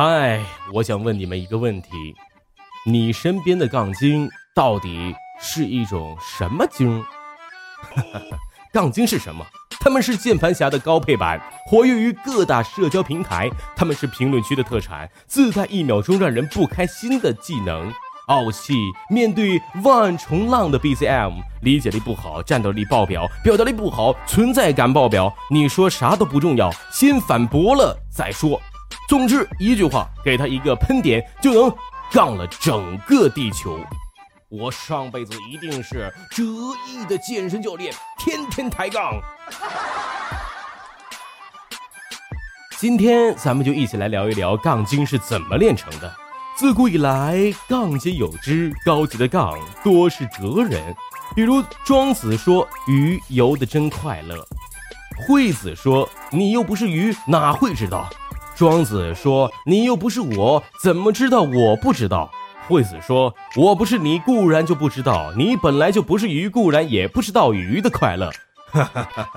嗨，我想问你们一个问题：你身边的杠精到底是一种什么精？杠精是什么？他们是键盘侠的高配版，活跃于各大社交平台。他们是评论区的特产，自带一秒钟让人不开心的技能。傲气，面对万重浪的 BCM，理解力不好，战斗力爆表，表达力不好，存在感爆表。你说啥都不重要，先反驳了再说。总之一句话，给他一个喷点，就能杠了整个地球。我上辈子一定是折翼的健身教练，天天抬杠。今天咱们就一起来聊一聊杠精是怎么练成的。自古以来，杠皆有之。高级的杠多是哲人，比如庄子说：“鱼游得真快乐。”惠子说：“你又不是鱼，哪会知道？”庄子说：“你又不是我，怎么知道我不知道？”惠子说：“我不是你，固然就不知道；你本来就不是鱼，固然也不知道鱼的快乐。”哈哈哈！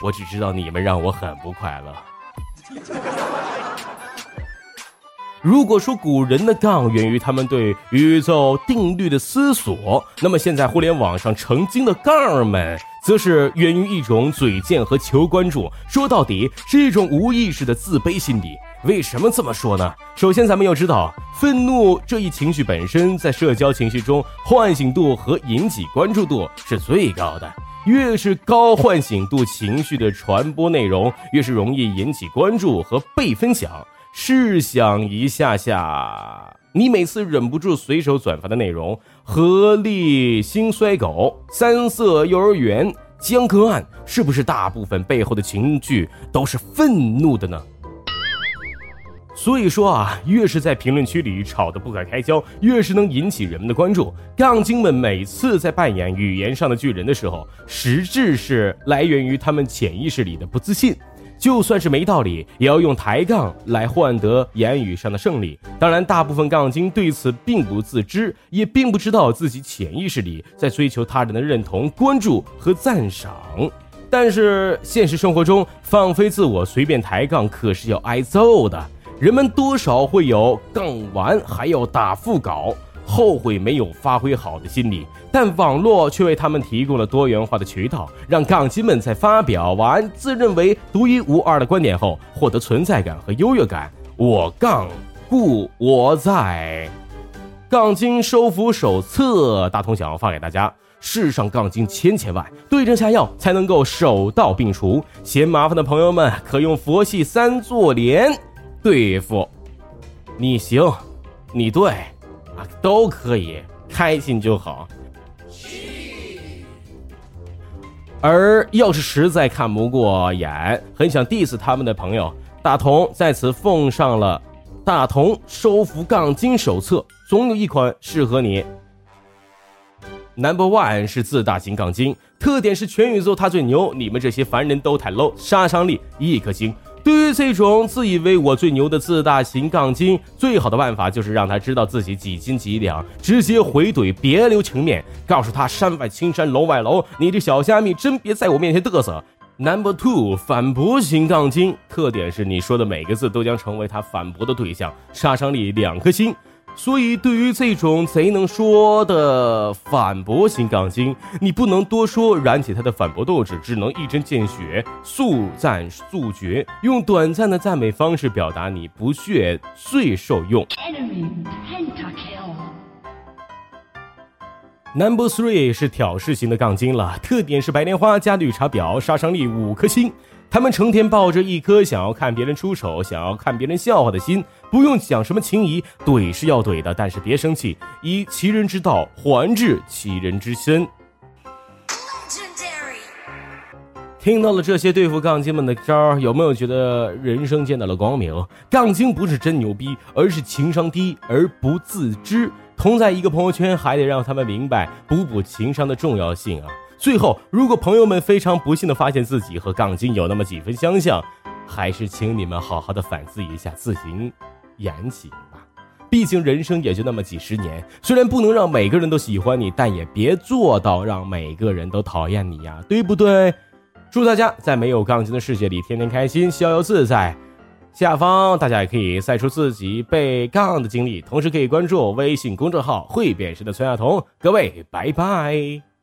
我只知道你们让我很不快乐。如果说古人的杠源于他们对宇宙定律的思索，那么现在互联网上成精的杠们，则是源于一种嘴贱和求关注。说到底，是一种无意识的自卑心理。为什么这么说呢？首先，咱们要知道，愤怒这一情绪本身，在社交情绪中，唤醒度和引起关注度是最高的。越是高唤醒度情绪的传播内容，越是容易引起关注和被分享。试想一下下，你每次忍不住随手转发的内容，合力心衰狗、三色幼儿园、江歌案，是不是大部分背后的情绪都是愤怒的呢？所以说啊，越是在评论区里吵得不可开交，越是能引起人们的关注。杠精们每次在扮演语言上的巨人的时候，实质是来源于他们潜意识里的不自信。就算是没道理，也要用抬杠来换得言语上的胜利。当然，大部分杠精对此并不自知，也并不知道自己潜意识里在追求他人的认同、关注和赞赏。但是现实生活中，放飞自我、随便抬杠可是要挨揍的。人们多少会有杠完还要打副稿。后悔没有发挥好的心理，但网络却为他们提供了多元化的渠道，让杠精们在发表完自认为独一无二的观点后，获得存在感和优越感。我杠，故我在。杠精收服手册，大同想要发给大家：世上杠精千千万，对症下药才能够手到病除。嫌麻烦的朋友们，可用佛系三座连对付。你行，你对。都可以，开心就好。而要是实在看不过眼，很想 diss 他们的朋友，大同在此奉上了《大同收服杠精手册》，总有一款适合你。Number one 是自大型杠精，特点是全宇宙他最牛，你们这些凡人都太 low，杀伤力一颗星。对于这种自以为我最牛的自大型杠精，最好的办法就是让他知道自己几斤几两，直接回怼，别留情面，告诉他山外青山楼外楼，你这小虾米真别在我面前嘚瑟。Number two，反驳型杠精，特点是你说的每个字都将成为他反驳的对象，杀伤力两颗星。所以，对于这种贼能说的反驳型杠精，你不能多说，燃起他的反驳斗志，只能一针见血，速战速决，用短暂的赞美方式表达你不屑最受用。Number three 是挑事型的杠精了，特点是白莲花加绿茶婊，杀伤力五颗星。他们成天抱着一颗想要看别人出丑、想要看别人笑话的心，不用讲什么情谊，怼是要怼的，但是别生气，以其人之道还治其人之身。听到了这些对付杠精们的招，有没有觉得人生见到了光明？杠精不是真牛逼，而是情商低而不自知。同在一个朋友圈，还得让他们明白补补情商的重要性啊。最后，如果朋友们非常不幸的发现自己和杠精有那么几分相像，还是请你们好好的反思一下，自行言行吧。毕竟人生也就那么几十年，虽然不能让每个人都喜欢你，但也别做到让每个人都讨厌你呀，对不对？祝大家在没有杠精的世界里天天开心，逍遥自在。下方大家也可以晒出自己被杠的经历，同时可以关注微信公众号“会变身的崔亚彤”。各位，拜拜。